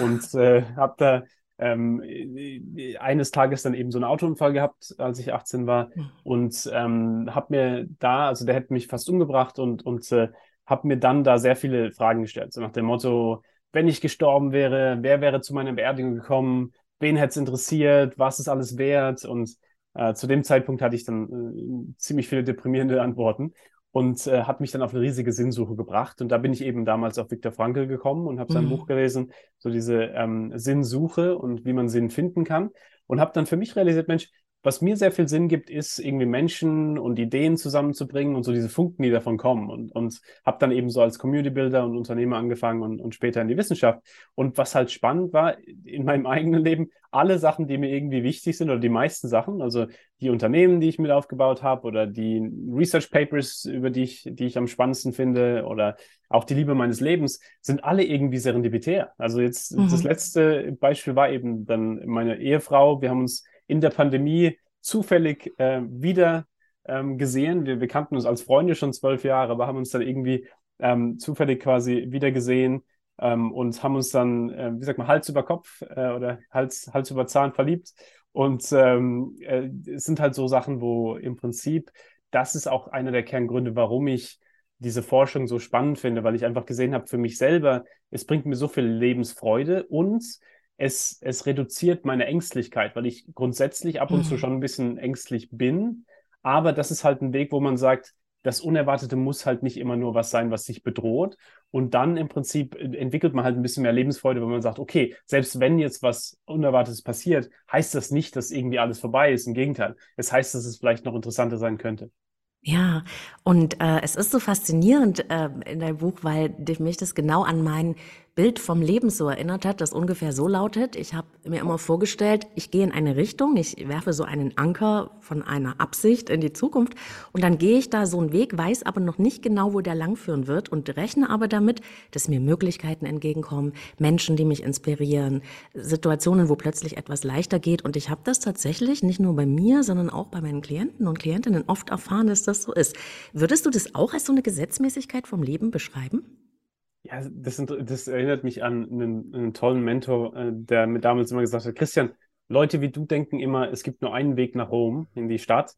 Und äh, habe da ähm, äh, eines Tages dann eben so einen Autounfall gehabt, als ich 18 war. Mhm. und ähm, habe mir da, also der hätte mich fast umgebracht und, und äh, habe mir dann da sehr viele Fragen gestellt, so nach dem Motto, wenn ich gestorben wäre, wer wäre zu meiner Beerdigung gekommen, wen hätte es interessiert, was ist alles wert? Und äh, zu dem Zeitpunkt hatte ich dann äh, ziemlich viele deprimierende Antworten und äh, hat mich dann auf eine riesige Sinnsuche gebracht. Und da bin ich eben damals auf Viktor Frankl gekommen und habe sein mhm. Buch gelesen, so diese ähm, Sinnsuche und wie man Sinn finden kann. Und habe dann für mich realisiert, Mensch, was mir sehr viel Sinn gibt, ist irgendwie Menschen und Ideen zusammenzubringen und so diese Funken, die davon kommen. Und, und habe dann eben so als Community Builder und Unternehmer angefangen und, und später in die Wissenschaft. Und was halt spannend war in meinem (laughs) eigenen Leben, alle Sachen, die mir irgendwie wichtig sind oder die meisten Sachen, also die Unternehmen, die ich mit aufgebaut habe oder die Research Papers, über die ich, die ich am spannendsten finde oder auch die Liebe meines Lebens, sind alle irgendwie serendipitär. Also jetzt mhm. das letzte Beispiel war eben dann meine Ehefrau. Wir haben uns in der Pandemie zufällig äh, wieder ähm, gesehen. Wir, wir, kannten uns als Freunde schon zwölf Jahre, aber haben uns dann irgendwie ähm, zufällig quasi wieder gesehen ähm, und haben uns dann, äh, wie sagt man, Hals über Kopf äh, oder Hals, Hals über Zahn verliebt. Und ähm, äh, es sind halt so Sachen, wo im Prinzip, das ist auch einer der Kerngründe, warum ich diese Forschung so spannend finde, weil ich einfach gesehen habe für mich selber, es bringt mir so viel Lebensfreude und es, es reduziert meine Ängstlichkeit, weil ich grundsätzlich ab und mhm. zu schon ein bisschen ängstlich bin. Aber das ist halt ein Weg, wo man sagt, das Unerwartete muss halt nicht immer nur was sein, was sich bedroht. Und dann im Prinzip entwickelt man halt ein bisschen mehr Lebensfreude, wenn man sagt, okay, selbst wenn jetzt was Unerwartetes passiert, heißt das nicht, dass irgendwie alles vorbei ist. Im Gegenteil, es heißt, dass es vielleicht noch interessanter sein könnte. Ja, und äh, es ist so faszinierend äh, in deinem Buch, weil mich das genau an mein Bild vom Leben so erinnert hat, das ungefähr so lautet. Ich habe mir immer vorgestellt, ich gehe in eine Richtung, ich werfe so einen Anker von einer Absicht in die Zukunft und dann gehe ich da so einen Weg, weiß aber noch nicht genau, wo der langführen wird und rechne aber damit, dass mir Möglichkeiten entgegenkommen, Menschen, die mich inspirieren, Situationen, wo plötzlich etwas leichter geht. Und ich habe das tatsächlich nicht nur bei mir, sondern auch bei meinen Klienten und Klientinnen oft erfahren, dass das so ist. Würdest du das auch als so eine Gesetzmäßigkeit vom Leben beschreiben? Ja, das, das erinnert mich an einen, einen tollen Mentor, äh, der mir damals immer gesagt hat, Christian, Leute wie du denken immer, es gibt nur einen Weg nach Rom, in die Stadt.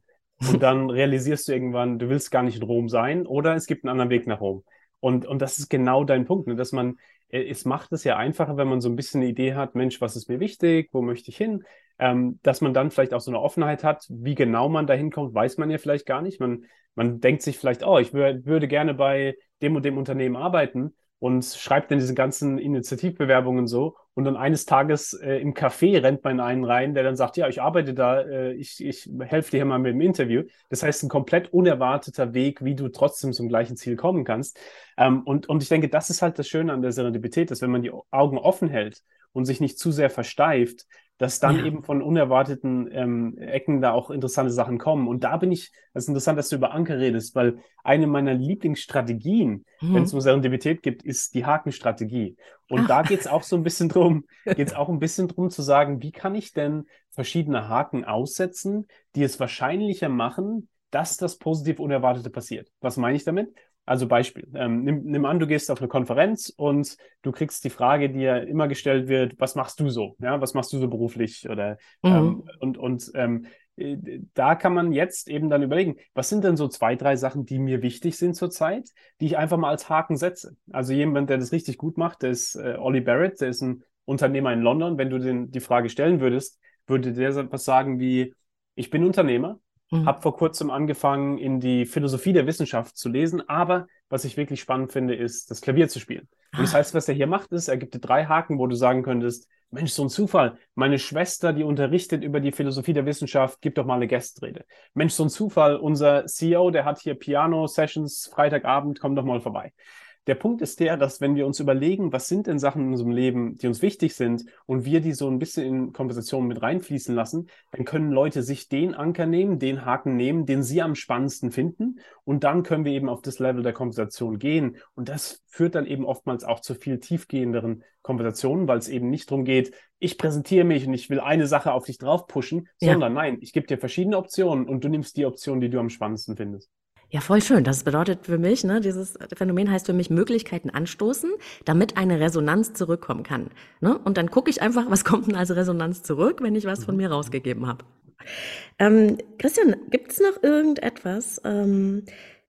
Und dann (laughs) realisierst du irgendwann, du willst gar nicht in Rom sein oder es gibt einen anderen Weg nach Rom. Und, und das ist genau dein Punkt, ne? dass man, äh, es macht es ja einfacher, wenn man so ein bisschen eine Idee hat, Mensch, was ist mir wichtig, wo möchte ich hin? Ähm, dass man dann vielleicht auch so eine Offenheit hat, wie genau man da hinkommt, weiß man ja vielleicht gar nicht. Man, man denkt sich vielleicht, oh, ich wür würde gerne bei dem und dem Unternehmen arbeiten und schreibt dann diese ganzen Initiativbewerbungen so. Und dann eines Tages äh, im Café rennt man einen rein, der dann sagt, ja, ich arbeite da, äh, ich, ich helfe dir hier mal mit dem Interview. Das heißt, ein komplett unerwarteter Weg, wie du trotzdem zum gleichen Ziel kommen kannst. Ähm, und, und ich denke, das ist halt das Schöne an der Serendipität, dass wenn man die Augen offen hält und sich nicht zu sehr versteift, dass dann ja. eben von unerwarteten ähm, Ecken da auch interessante Sachen kommen. Und da bin ich, es ist interessant, dass du über Anker redest, weil eine meiner Lieblingsstrategien, mhm. wenn es um Serendipität gibt, ist die Hakenstrategie. Und Ach. da geht es auch so ein bisschen drum, (laughs) geht es auch ein bisschen drum zu sagen, wie kann ich denn verschiedene Haken aussetzen, die es wahrscheinlicher machen, dass das positiv Unerwartete passiert. Was meine ich damit? Also Beispiel, ähm, nimm, nimm an, du gehst auf eine Konferenz und du kriegst die Frage, die ja immer gestellt wird, was machst du so? Ja, was machst du so beruflich? Oder mhm. ähm, und, und ähm, äh, da kann man jetzt eben dann überlegen, was sind denn so zwei, drei Sachen, die mir wichtig sind zurzeit, die ich einfach mal als Haken setze. Also jemand, der das richtig gut macht, der ist äh, Ollie Barrett, der ist ein Unternehmer in London. Wenn du den die Frage stellen würdest, würde der was sagen wie, ich bin Unternehmer, Mhm. Habe vor kurzem angefangen, in die Philosophie der Wissenschaft zu lesen, aber was ich wirklich spannend finde, ist, das Klavier zu spielen. Und das ah. heißt, was er hier macht, ist, er gibt dir drei Haken, wo du sagen könntest, Mensch, so ein Zufall. Meine Schwester, die unterrichtet über die Philosophie der Wissenschaft, gibt doch mal eine Gestrede. Mensch, so ein Zufall. Unser CEO, der hat hier Piano-Sessions Freitagabend, komm doch mal vorbei. Der Punkt ist der, dass wenn wir uns überlegen, was sind denn Sachen in unserem Leben, die uns wichtig sind und wir die so ein bisschen in Konversationen mit reinfließen lassen, dann können Leute sich den Anker nehmen, den Haken nehmen, den sie am spannendsten finden und dann können wir eben auf das Level der Konversation gehen und das führt dann eben oftmals auch zu viel tiefgehenderen Konversationen, weil es eben nicht darum geht, ich präsentiere mich und ich will eine Sache auf dich drauf pushen, ja. sondern nein, ich gebe dir verschiedene Optionen und du nimmst die Option, die du am spannendsten findest. Ja, voll schön. Das bedeutet für mich, ne, dieses Phänomen heißt für mich Möglichkeiten anstoßen, damit eine Resonanz zurückkommen kann. Ne? Und dann gucke ich einfach, was kommt denn als Resonanz zurück, wenn ich was von mir rausgegeben habe. Ähm, Christian, gibt es noch irgendetwas, ähm,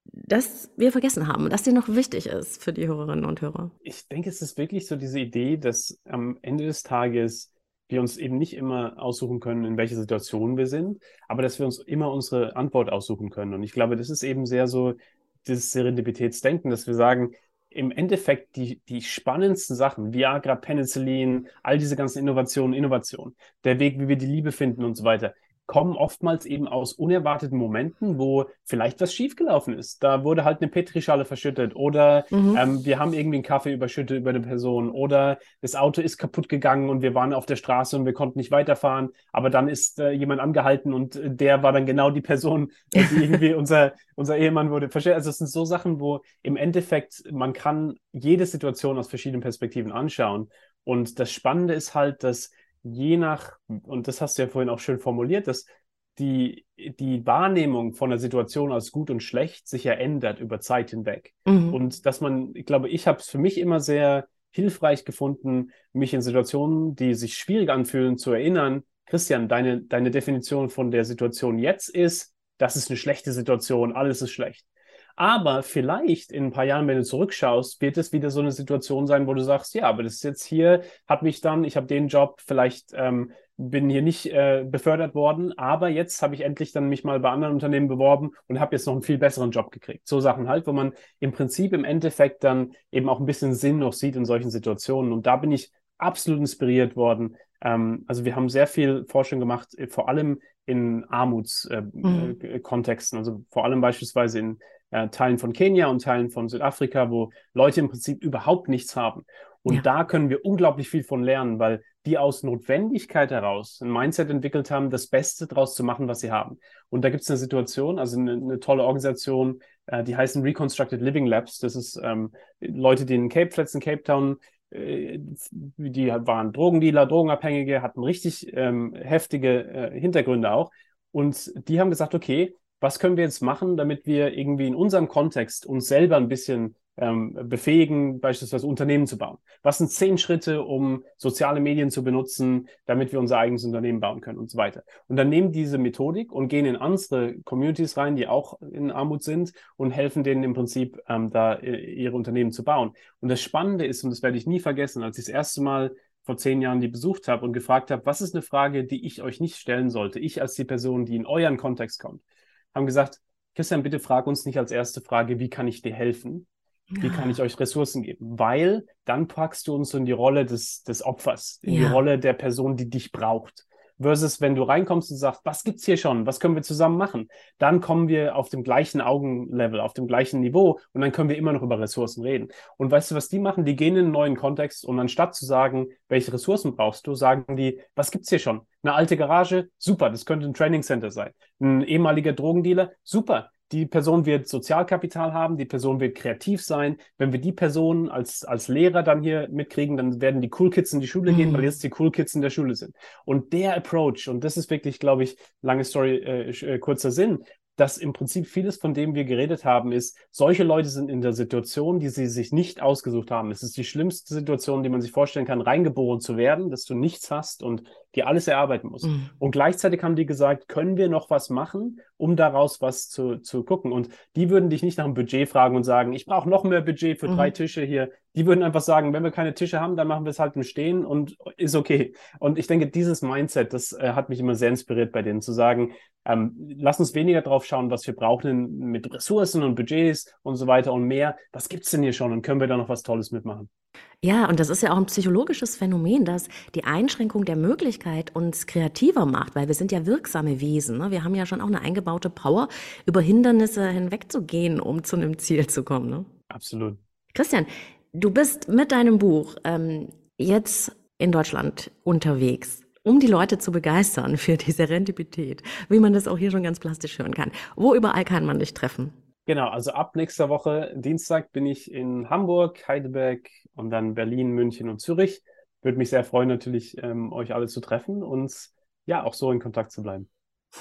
das wir vergessen haben, das dir noch wichtig ist für die Hörerinnen und Hörer? Ich denke, es ist wirklich so diese Idee, dass am Ende des Tages wir uns eben nicht immer aussuchen können, in welcher Situation wir sind, aber dass wir uns immer unsere Antwort aussuchen können. Und ich glaube, das ist eben sehr so dieses Serendipitätsdenken, dass wir sagen, im Endeffekt die, die spannendsten Sachen, Viagra, Penicillin, all diese ganzen Innovationen, Innovationen, der Weg, wie wir die Liebe finden und so weiter, kommen oftmals eben aus unerwarteten Momenten, wo vielleicht was schiefgelaufen ist. Da wurde halt eine Petrischale verschüttet oder mhm. ähm, wir haben irgendwie einen Kaffee überschüttet über eine Person oder das Auto ist kaputt gegangen und wir waren auf der Straße und wir konnten nicht weiterfahren, aber dann ist äh, jemand angehalten und äh, der war dann genau die Person, äh, die (laughs) irgendwie unser, unser Ehemann wurde. Also es sind so Sachen, wo im Endeffekt man kann jede Situation aus verschiedenen Perspektiven anschauen und das Spannende ist halt, dass je nach, und das hast du ja vorhin auch schön formuliert, dass die, die Wahrnehmung von der Situation als gut und schlecht sich ja ändert über Zeit hinweg. Mhm. Und dass man, ich glaube, ich habe es für mich immer sehr hilfreich gefunden, mich in Situationen, die sich schwierig anfühlen, zu erinnern, Christian, deine, deine Definition von der Situation jetzt ist, das ist eine schlechte Situation, alles ist schlecht. Aber vielleicht in ein paar Jahren, wenn du zurückschaust, wird es wieder so eine Situation sein, wo du sagst, ja, aber das ist jetzt hier, hat mich dann, ich habe den Job, vielleicht ähm, bin hier nicht äh, befördert worden, aber jetzt habe ich endlich dann mich mal bei anderen Unternehmen beworben und habe jetzt noch einen viel besseren Job gekriegt. So Sachen halt, wo man im Prinzip im Endeffekt dann eben auch ein bisschen Sinn noch sieht in solchen Situationen. Und da bin ich absolut inspiriert worden. Ähm, also wir haben sehr viel Forschung gemacht, äh, vor allem in Armutskontexten, äh, mhm. also vor allem beispielsweise in äh, Teilen von Kenia und Teilen von Südafrika, wo Leute im Prinzip überhaupt nichts haben. Und ja. da können wir unglaublich viel von lernen, weil die aus Notwendigkeit heraus ein Mindset entwickelt haben, das Beste daraus zu machen, was sie haben. Und da gibt es eine Situation, also eine, eine tolle Organisation, äh, die heißen Reconstructed Living Labs. Das ist ähm, Leute, die in Cape Flats in Cape Town äh, die waren Drogendealer, Drogenabhängige, hatten richtig ähm, heftige äh, Hintergründe auch. Und die haben gesagt, okay, was können wir jetzt machen, damit wir irgendwie in unserem Kontext uns selber ein bisschen ähm, befähigen, beispielsweise Unternehmen zu bauen? Was sind zehn Schritte, um soziale Medien zu benutzen, damit wir unser eigenes Unternehmen bauen können und so weiter? Und dann nehmen diese Methodik und gehen in andere Communities rein, die auch in Armut sind und helfen denen im Prinzip ähm, da äh, ihre Unternehmen zu bauen. Und das Spannende ist, und das werde ich nie vergessen, als ich das erste Mal vor zehn Jahren die besucht habe und gefragt habe, was ist eine Frage, die ich euch nicht stellen sollte, ich als die Person, die in euren Kontext kommt, haben gesagt, Christian, bitte frag uns nicht als erste Frage, wie kann ich dir helfen, wie kann ich euch Ressourcen geben? Weil dann packst du uns in die Rolle des, des Opfers, in ja. die Rolle der Person, die dich braucht. Versus, wenn du reinkommst und sagst, was gibt's hier schon? Was können wir zusammen machen? Dann kommen wir auf dem gleichen Augenlevel, auf dem gleichen Niveau und dann können wir immer noch über Ressourcen reden. Und weißt du, was die machen? Die gehen in einen neuen Kontext und anstatt zu sagen, welche Ressourcen brauchst du, sagen die, was gibt's hier schon? Eine alte Garage? Super, das könnte ein Training Center sein. Ein ehemaliger Drogendealer? Super, die Person wird Sozialkapital haben, die Person wird kreativ sein. Wenn wir die Person als, als Lehrer dann hier mitkriegen, dann werden die Cool Kids in die Schule mhm. gehen, weil jetzt die Cool Kids in der Schule sind. Und der Approach, und das ist wirklich, glaube ich, lange Story, äh, äh, kurzer Sinn, dass im Prinzip vieles, von dem wir geredet haben, ist, solche Leute sind in der Situation, die sie sich nicht ausgesucht haben. Es ist die schlimmste Situation, die man sich vorstellen kann, reingeboren zu werden, dass du nichts hast und dir alles erarbeiten musst. Mhm. Und gleichzeitig haben die gesagt, können wir noch was machen, um daraus was zu, zu gucken? Und die würden dich nicht nach einem Budget fragen und sagen, ich brauche noch mehr Budget für mhm. drei Tische hier. Die würden einfach sagen, wenn wir keine Tische haben, dann machen wir es halt im Stehen und ist okay. Und ich denke, dieses Mindset, das äh, hat mich immer sehr inspiriert bei denen, zu sagen, ähm, lass uns weniger drauf schauen, was wir brauchen mit Ressourcen und Budgets und so weiter und mehr. Was gibt's denn hier schon und können wir da noch was Tolles mitmachen? Ja, und das ist ja auch ein psychologisches Phänomen, dass die Einschränkung der Möglichkeit uns kreativer macht, weil wir sind ja wirksame Wesen. Ne? Wir haben ja schon auch eine eingebaute Power, über Hindernisse hinwegzugehen, um zu einem Ziel zu kommen. Ne? Absolut. Christian, du bist mit deinem Buch ähm, jetzt in Deutschland unterwegs um die Leute zu begeistern für die Serendipität, wie man das auch hier schon ganz plastisch hören kann. Wo überall kann man dich treffen? Genau, also ab nächster Woche Dienstag bin ich in Hamburg, Heidelberg und dann Berlin, München und Zürich. Würde mich sehr freuen, natürlich ähm, euch alle zu treffen und ja, auch so in Kontakt zu bleiben.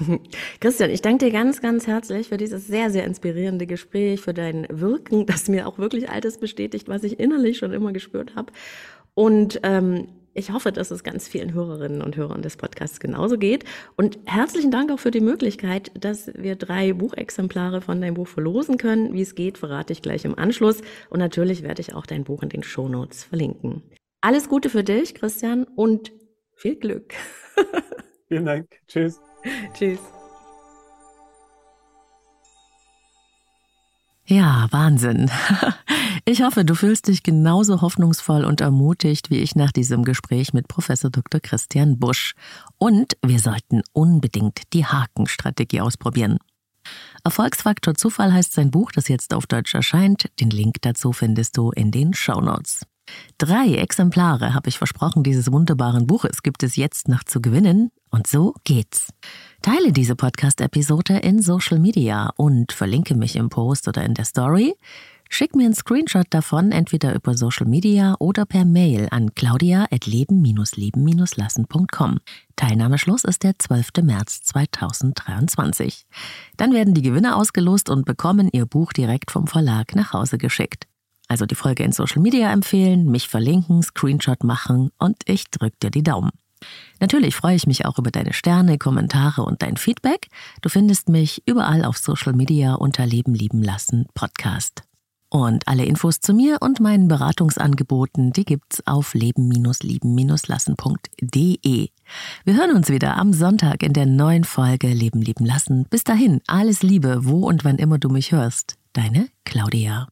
(laughs) Christian, ich danke dir ganz, ganz herzlich für dieses sehr, sehr inspirierende Gespräch, für dein Wirken, (laughs) das mir auch wirklich Altes bestätigt, was ich innerlich schon immer gespürt habe. Und ähm, ich hoffe, dass es ganz vielen Hörerinnen und Hörern des Podcasts genauso geht. Und herzlichen Dank auch für die Möglichkeit, dass wir drei Buchexemplare von deinem Buch verlosen können. Wie es geht, verrate ich gleich im Anschluss. Und natürlich werde ich auch dein Buch in den Shownotes verlinken. Alles Gute für dich, Christian, und viel Glück. (laughs) Vielen Dank. Tschüss. Tschüss. Ja, Wahnsinn. (laughs) Ich hoffe, du fühlst dich genauso hoffnungsvoll und ermutigt wie ich nach diesem Gespräch mit Professor Dr. Christian Busch. Und wir sollten unbedingt die Hakenstrategie ausprobieren. Erfolgsfaktor Zufall heißt sein Buch, das jetzt auf Deutsch erscheint. Den Link dazu findest du in den Show Notes. Drei Exemplare, habe ich versprochen, dieses wunderbaren Buches gibt es jetzt noch zu gewinnen. Und so geht's. Teile diese Podcast-Episode in Social Media und verlinke mich im Post oder in der Story. Schick mir einen Screenshot davon entweder über Social Media oder per Mail an claudia.leben-leben-lassen.com. Teilnahmeschluss ist der 12. März 2023. Dann werden die Gewinner ausgelost und bekommen ihr Buch direkt vom Verlag nach Hause geschickt. Also die Folge in Social Media empfehlen, mich verlinken, Screenshot machen und ich drück dir die Daumen. Natürlich freue ich mich auch über deine Sterne, Kommentare und dein Feedback. Du findest mich überall auf Social Media unter Leben lieben lassen Podcast. Und alle Infos zu mir und meinen Beratungsangeboten, die gibt's auf leben-lieben-lassen.de. Wir hören uns wieder am Sonntag in der neuen Folge Leben lieben lassen. Bis dahin, alles Liebe, wo und wann immer du mich hörst. Deine Claudia.